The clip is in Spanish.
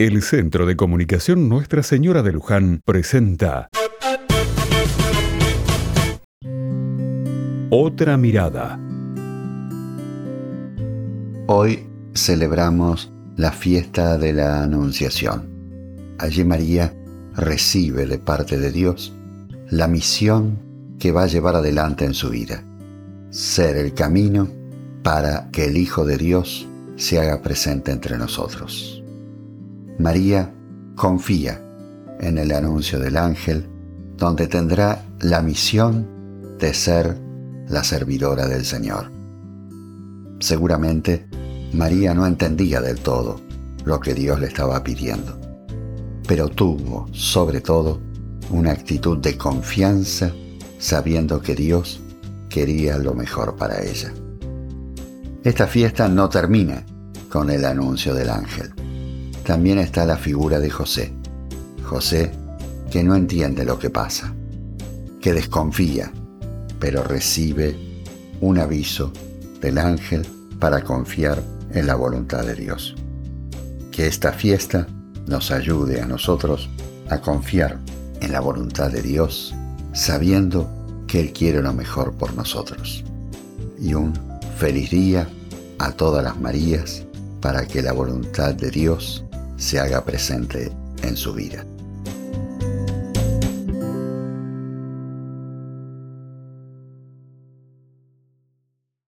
El Centro de Comunicación Nuestra Señora de Luján presenta Otra mirada. Hoy celebramos la fiesta de la Anunciación. Allí María recibe de parte de Dios la misión que va a llevar adelante en su vida. Ser el camino para que el Hijo de Dios se haga presente entre nosotros. María confía en el anuncio del ángel, donde tendrá la misión de ser la servidora del Señor. Seguramente María no entendía del todo lo que Dios le estaba pidiendo, pero tuvo, sobre todo, una actitud de confianza sabiendo que Dios quería lo mejor para ella. Esta fiesta no termina con el anuncio del ángel. También está la figura de José. José que no entiende lo que pasa, que desconfía, pero recibe un aviso del ángel para confiar en la voluntad de Dios. Que esta fiesta nos ayude a nosotros a confiar en la voluntad de Dios, sabiendo que Él quiere lo mejor por nosotros. Y un feliz día a todas las Marías para que la voluntad de Dios se haga presente en su vida.